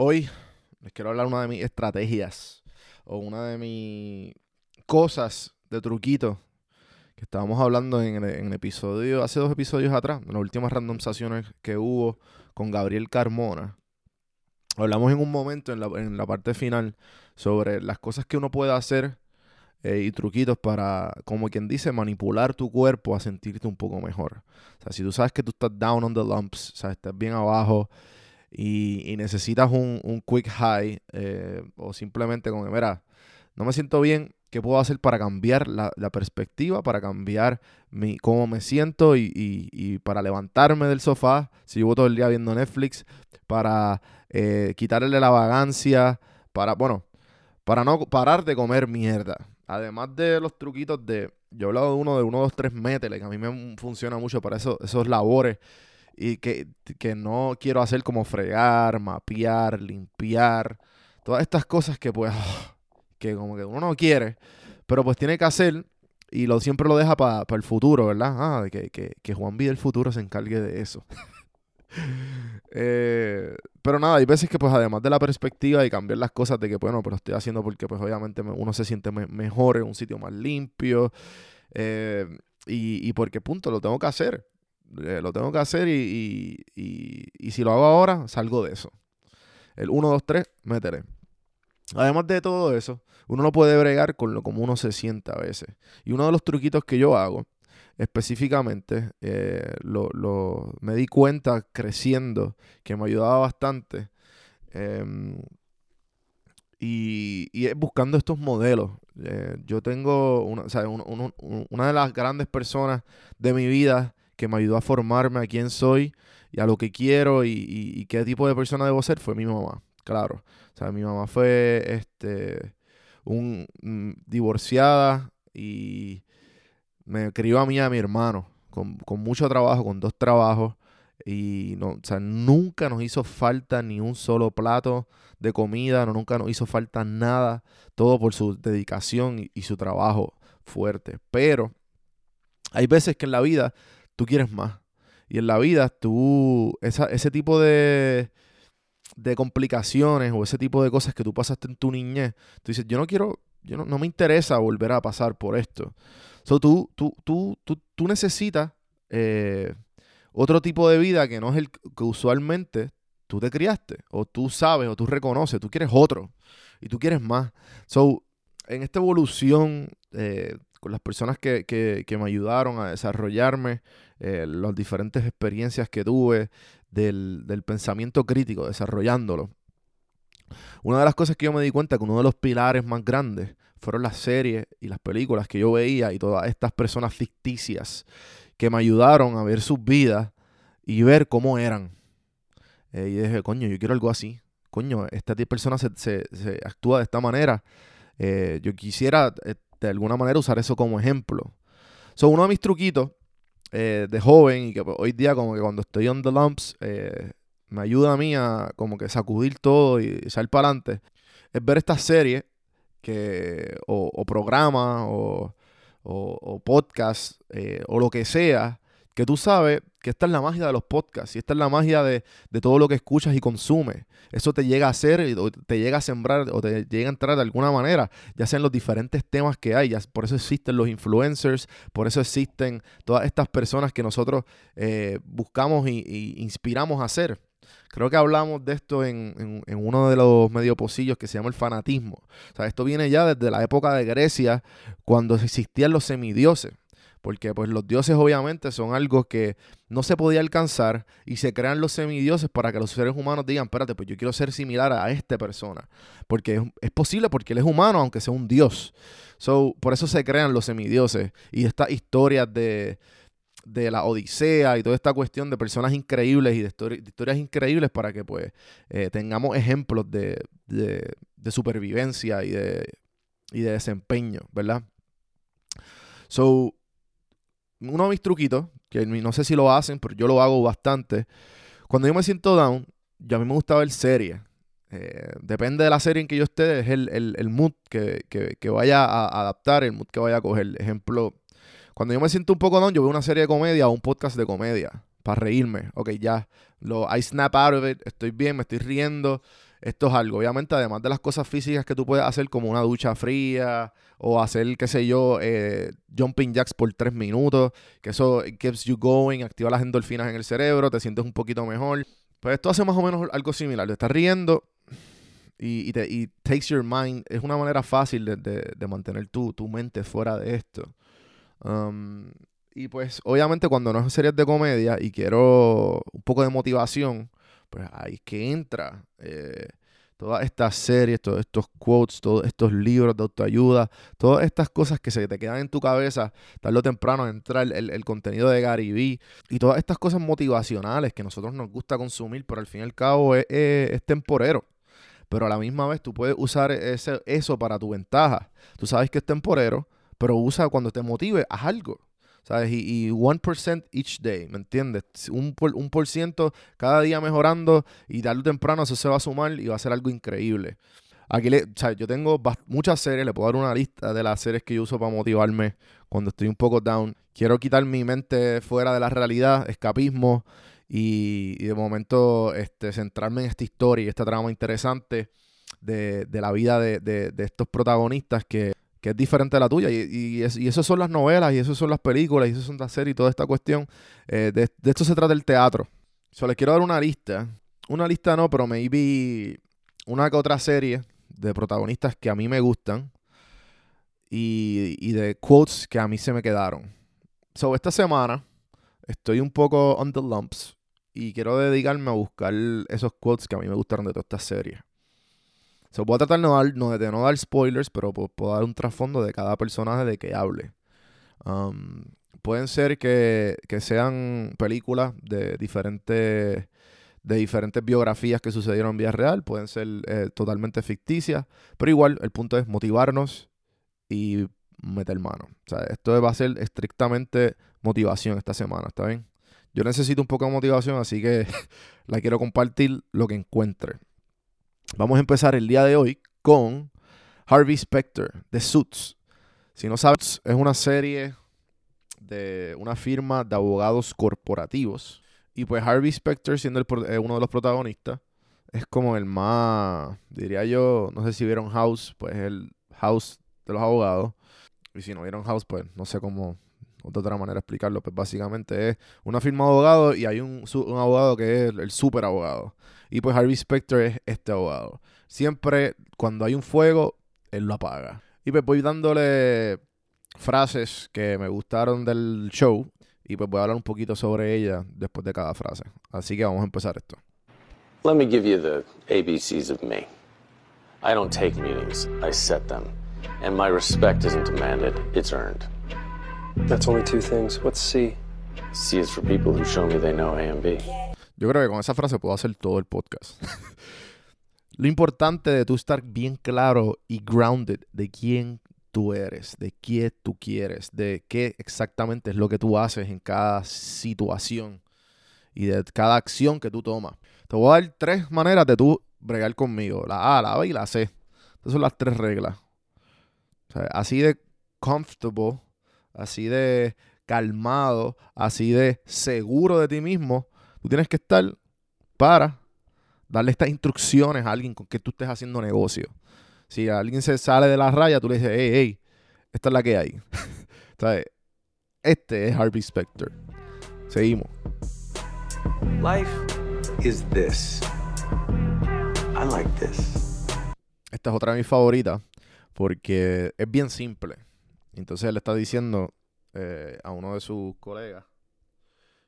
Hoy les quiero hablar una de mis estrategias o una de mis cosas de truquito que estábamos hablando en el, episodio, hace dos episodios atrás, en las últimas randomizaciones que hubo con Gabriel Carmona. Hablamos en un momento, en la, en la parte final, sobre las cosas que uno puede hacer eh, y truquitos para, como quien dice, manipular tu cuerpo a sentirte un poco mejor. O sea, si tú sabes que tú estás down on the lumps, o sea, estás bien abajo y, necesitas un, un quick high eh, o simplemente que, mira, no me siento bien, ¿qué puedo hacer para cambiar la, la perspectiva, para cambiar mi, cómo me siento y, y- y para levantarme del sofá, si llevo todo el día viendo Netflix, para eh, quitarle la vagancia, para, bueno, para no parar de comer mierda. Además de los truquitos de, yo he hablado de uno de uno, dos, tres, métele, que a mí me funciona mucho para eso, esos labores y que, que no quiero hacer como fregar, mapear, limpiar, todas estas cosas que pues, que como que uno no quiere, pero pues tiene que hacer y lo siempre lo deja para el futuro, ¿verdad? Ah, que, que, que Juan B del futuro se encargue de eso. Eh, pero nada, hay veces que pues además de la perspectiva y cambiar las cosas de que bueno, pero estoy haciendo porque pues obviamente me- uno se siente me- mejor en un sitio más limpio eh, y, y porque punto, lo tengo que hacer. Eh, lo tengo que hacer y, y- si lo hago ahora, salgo de eso. El 1, 2, 3, métele. Además de todo eso, uno no puede bregar con lo como uno se siente a veces. Y uno de los truquitos que yo hago, específicamente, eh, lo, lo- me di cuenta creciendo que me ayudaba bastante. em, y, y buscando estos modelos. Eh, yo tengo una, o sea, un- una de las grandes personas de mi vida que me ayudó a formarme a quién soy y a lo que quiero y, qué tipo de persona debo ser fue mi mamá, claro. O sea, mi mamá fue este un mm, divorciada y me crió a mí y a mi hermano con, con mucho trabajo, con dos trabajos y no, o sea, nunca nos hizo falta ni un solo plato de comida, no, nunca nos hizo falta nada, todo por su dedicación y su trabajo fuerte. Pero hay veces que en la vida tú quieres más. Y en la vida tú, esa, ese tipo de, de complicaciones o ese tipo de cosas que tú pasaste en tu niñez, tú dices, yo no quiero, yo no, no me interesa volver a pasar por esto. So, tú, tú, tú, tú, tú necesitas eh, otro tipo de vida que no es el que usualmente tú te criaste, o tú sabes, o tú reconoces, tú quieres otro, y tú quieres más. So, en esta evolución, eh, con las personas que, que- me ayudaron a desarrollarme, eh, las diferentes experiencias que tuve del, del pensamiento crítico, desarrollándolo. Una de las cosas que yo me di cuenta que uno de los pilares más grandes fueron las series y las películas que yo veía y todas estas personas ficticias que me ayudaron a ver sus vidas y ver cómo eran. Eh, y dije, coño, yo quiero algo así. Coño, esta persona se, se- actúa de esta manera. Eh, yo quisiera de alguna manera usar eso como ejemplo. So, uno de mis truquitos eh, de joven y que hoy día como que cuando estoy on the lumps eh, me ayuda a mí a como que sacudir todo y echar para adelante es ver estas series que o, o programas o, o, o podcasts eh, o lo que sea que tú sabes que esta es la magia de los podcasts y esta es la magia de, de todo lo que escuchas y consumes. Eso te llega a hacer, o te llega a sembrar o te llega a entrar de alguna manera, ya sean los diferentes temas que hay. ya- por eso existen los influencers, por eso existen todas estas personas que nosotros eh, buscamos y inspiramos a hacer. Creo que hablamos de esto en, en, uno de los medio pocillos que se llama el fanatismo. O sea, esto viene ya desde la época de Grecia, cuando existían los semidioses. Porque pues los dioses obviamente son algo que no se podía alcanzar y se crean los semidioses para que los seres humanos digan, espérate, pues yo quiero ser similar a esta persona. Porque es, posible porque él es humano aunque sea un dios. So, por eso se crean los semidioses y estas historias de, de la Odisea y toda esta cuestión de personas increíbles y de, historias increíbles para que pues eh, tengamos ejemplos de, supervivencia y de, y de desempeño, ¿verdad? So, uno de mis truquitos, que no sé si lo hacen, pero yo lo hago bastante, cuando yo me siento down, yo a mí me gusta ver series. Eh, depende de la serie en que yo esté, es el, mood que, que, vaya a adaptar, el mood que vaya a coger. Ejemplo, cuando yo me siento un poco down, yo veo una serie de comedia o un podcast de comedia para reírme. Ok, ya. Lo, I snap out of it, estoy bien, me estoy riendo. Esto es algo, obviamente, además de las cosas físicas que tú puedes hacer, como una ducha fría o hacer, qué sé yo, eh, jumping jacks por tres minutos, que eso keeps you going, activa las endorfinas en el cerebro, te sientes un poquito mejor. Pues esto hace más o menos algo similar. Te estás riendo y, te, y takes your mind. Es una manera fácil de, de mantener tu, tu mente fuera de esto. Um, y pues obviamente cuando no es series de comedia y quiero un poco de motivación, pues ahí que entra eh, todas estas series, todos estos quotes, todos estos libros de autoayuda, todas estas cosas que se te quedan en tu cabeza, tarde o temprano entra el, el, contenido de Gary Vee y todas estas cosas motivacionales que nosotros nos gusta consumir, pero al fin y al cabo es, es temporero pero a la misma vez tú puedes usar ese, eso para tu ventaja. Tú sabes que es temporero, pero usa cuando te motive, haz algo. ¿Sabes? Y, y 1% each day, ¿me entiendes? Un por, un por ciento cada día mejorando y tarde o temprano eso se va a sumar y va a ser algo increíble. Aquí le, yo tengo muchas series, le puedo dar una lista de las series que yo uso para motivarme cuando estoy un poco down. Quiero quitar mi mente fuera de la realidad, escapismo y, de momento este, centrarme en esta historia y esta trama interesante de, de la vida de, de, de estos protagonistas que que es diferente a la tuya. Y, y, eso son las novelas, y eso son las películas, y eso son las series y toda esta cuestión. Eh, de, esto se trata el teatro. So, les quiero dar una lista. Una lista no, pero maybe una que otra serie de protagonistas que a mí me gustan. Y, y de quotes que a mí se me quedaron. So, esta semana estoy un poco on the lumps. Y quiero dedicarme a buscar esos quotes que a mí me gustaron de toda esta serie. So, voy a tratar no de no dar spoilers, pero puedo, dar un trasfondo de cada personaje de que hable. Um, pueden ser que, sean películas de diferentes de diferentes biografías que sucedieron en vida real, pueden ser eh, totalmente ficticias, pero igual el punto es motivarnos y meter mano. O sea, esto va a ser estrictamente motivación esta semana, ¿está bien? Yo necesito un poco de motivación, así que la quiero compartir lo que encuentre. Vamos a empezar el día de hoy con Harvey Specter de Suits. Si no sabes, es una serie de una firma de abogados corporativos. Y pues Harvey Specter, siendo eh, uno de los protagonistas, es como el más, diría yo, no sé si vieron House, pues el House de los abogados. Y si no vieron House, pues no sé cómo, de otra manera explicarlo. Pues básicamente es una firma de abogados y hay un, un abogado que es el super abogado. Y pues Harvey Specter es este abogado. Siempre cuando hay un fuego, él lo apaga. Y pues voy dándole frases que me gustaron del show. Y pues voy a hablar un poquito sobre ella después de cada frase. Así que vamos a empezar esto. Let me give you the ABCs of me. I don't take meetings, I set them. And my respect isn't demanded, it's earned. That's only two things. What's C? C is for people who show me they know A and B. Yo creo que con esa frase puedo hacer todo el podcast. Lo importante de tú estar bien claro y grounded de quién tú eres, de qué tú quieres, de qué exactamente es lo que tú haces en cada situación y de cada acción que tú tomas. Te voy a dar tres maneras de tú bregar conmigo. La A, la B y la C. Estas son las tres reglas. así de comfortable, así de calmado, así de seguro de ti mismo Tú tienes que estar para darle estas instrucciones a alguien con que tú estés haciendo negocio. Si alguien se sale de la raya, tú le dices, hey, hey, esta es la que hay. Este es Harvey Specter. Seguimos. Life is this? I like this. Esta es otra de mis favoritas porque es bien simple. Entonces él está diciendo eh, a uno de sus colegas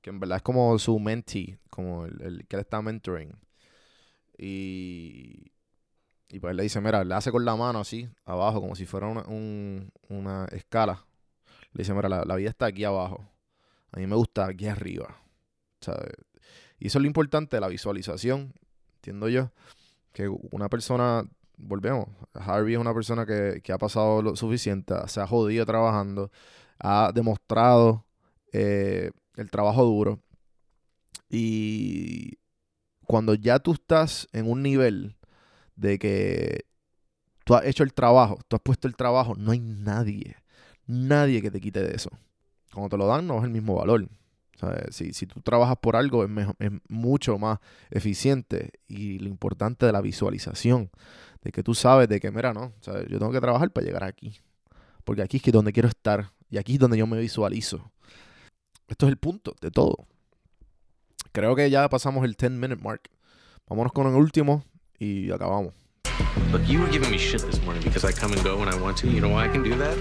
que en verdad es como su mentee, como el, el que él está mentoring. Y, y pues él le dice, mira, le hace con la mano así, abajo, como si fuera una, un- una escala. Le dice, mira, la, la vida está aquí abajo. A mí me gusta aquí arriba. ¿sabes? Y eso es lo importante de la visualización, entiendo yo. Que una persona, volvemos, Harvey es una persona que, que ha pasado lo suficiente, se ha jodido trabajando, ha demostrado eh, el trabajo duro. Y cuando ya tú estás en un nivel de que tú has hecho el trabajo, tú has puesto el trabajo, no hay nadie, nadie que te quite de eso. Cuando te lo dan, no es el mismo valor. Si, si tú trabajas por algo, es, mejo- es mucho más eficiente. Y lo importante de la visualización, de que tú sabes de que, mira, no, ¿sabes? yo tengo que trabajar para llegar aquí. Porque aquí es que donde quiero estar. Y aquí es donde yo me visualizo. Esto es el punto de todo. Creo que ya pasamos el 10 minute mark. Vámonos con el último y acabamos. Look, you were giving me shit this morning because I come and go when I want to. You know why I can do that?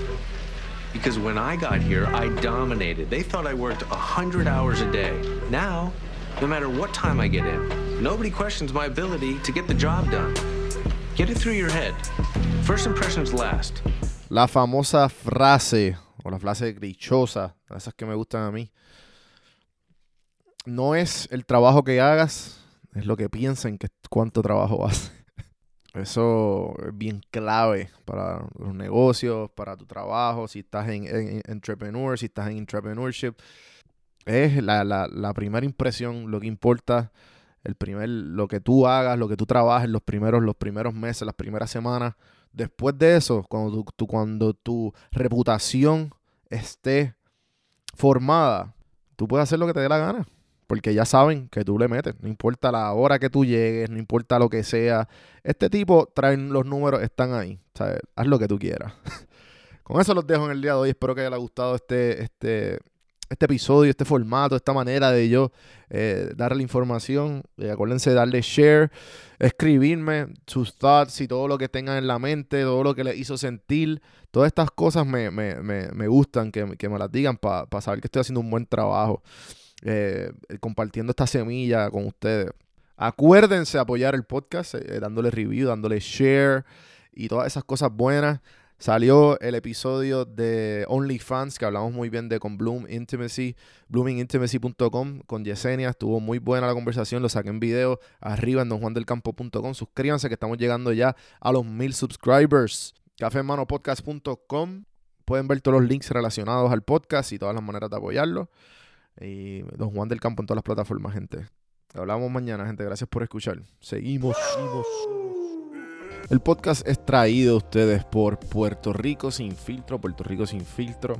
Because when I got here, I dominated. They thought I worked 100 hours a day. Now, no matter what time I get in, nobody questions my ability to get the job done. Get it through your head. First impressions last. La famosa frase, o la frase dichosa, esas que me gustan a mí. No es el trabajo que hagas, es lo que piensen que cuánto trabajo haces. Eso es bien clave para los negocios, para tu trabajo, si estás en, en- en entrepreneur, si en entrepreneurship. Es la primera impresión, lo que importa, el primer, lo que tú hagas, lo que tú trabajes los primeros, los primeros meses, las primeras semanas. Después de eso, cuando tu, cuando tu reputación esté formada, tú puedes hacer lo que te dé la gana. Porque ya saben que tú le metes. No importa la hora que tú llegues, no importa lo que sea. Este tipo trae los números, están ahí. Haz lo que tú quieras. Con eso los dejo en el día de hoy. Espero que haya gustado este, este, este episodio, este formato, esta manera de yo eh, darle información. Eh, acuérdense de darle share, escribirme sus thoughts y todo lo que tengan en la mente, todo lo que les hizo sentir. Todas estas cosas me, me, me, me gustan que, que me las digan para saber que estoy haciendo un buen trabajo. eh, compartiendo esta semilla con ustedes. Acuérdense apoyar el podcast, dándole review, dándole share y todas esas cosas buenas. Salió el episodio de OnlyFans, que hablamos muy bien de con Bloom Intimacy, bloomingintimacy.com, con Yesenia. Estuvo muy buena la conversación, lo saqué en video arriba en donjuandelcampo.com. Suscríbanse que estamos llegando ya a los mil subscribers. Cafemanopodcast.com. Pueden ver todos los links relacionados al podcast y todas las maneras de apoyarlo. Y Don Juan del Campo en todas las plataformas, gente. Hablamos mañana, gente. Gracias por escuchar. Seguimos. El podcast es traído a ustedes por Puerto Rico Sin Filtro. Puerto Rico Sin Filtro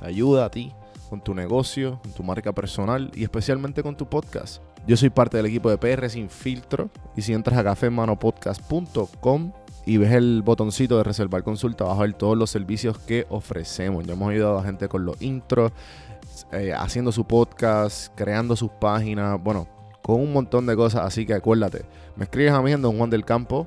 te ayuda a ti con tu negocio, con tu marca personal y especialmente con tu podcast. Yo soy parte del equipo de PR Sin Filtro y si entras a cafemanopodcast.com y ves el botoncito de reservar consulta, vas a ver todos los servicios que ofrecemos. Ya hemos ayudado a gente con los intros, eh, haciendo su podcast, creando sus páginas, bueno, con un montón de cosas. Así que acuérdate, me escribes a mí en Don Juan del Campo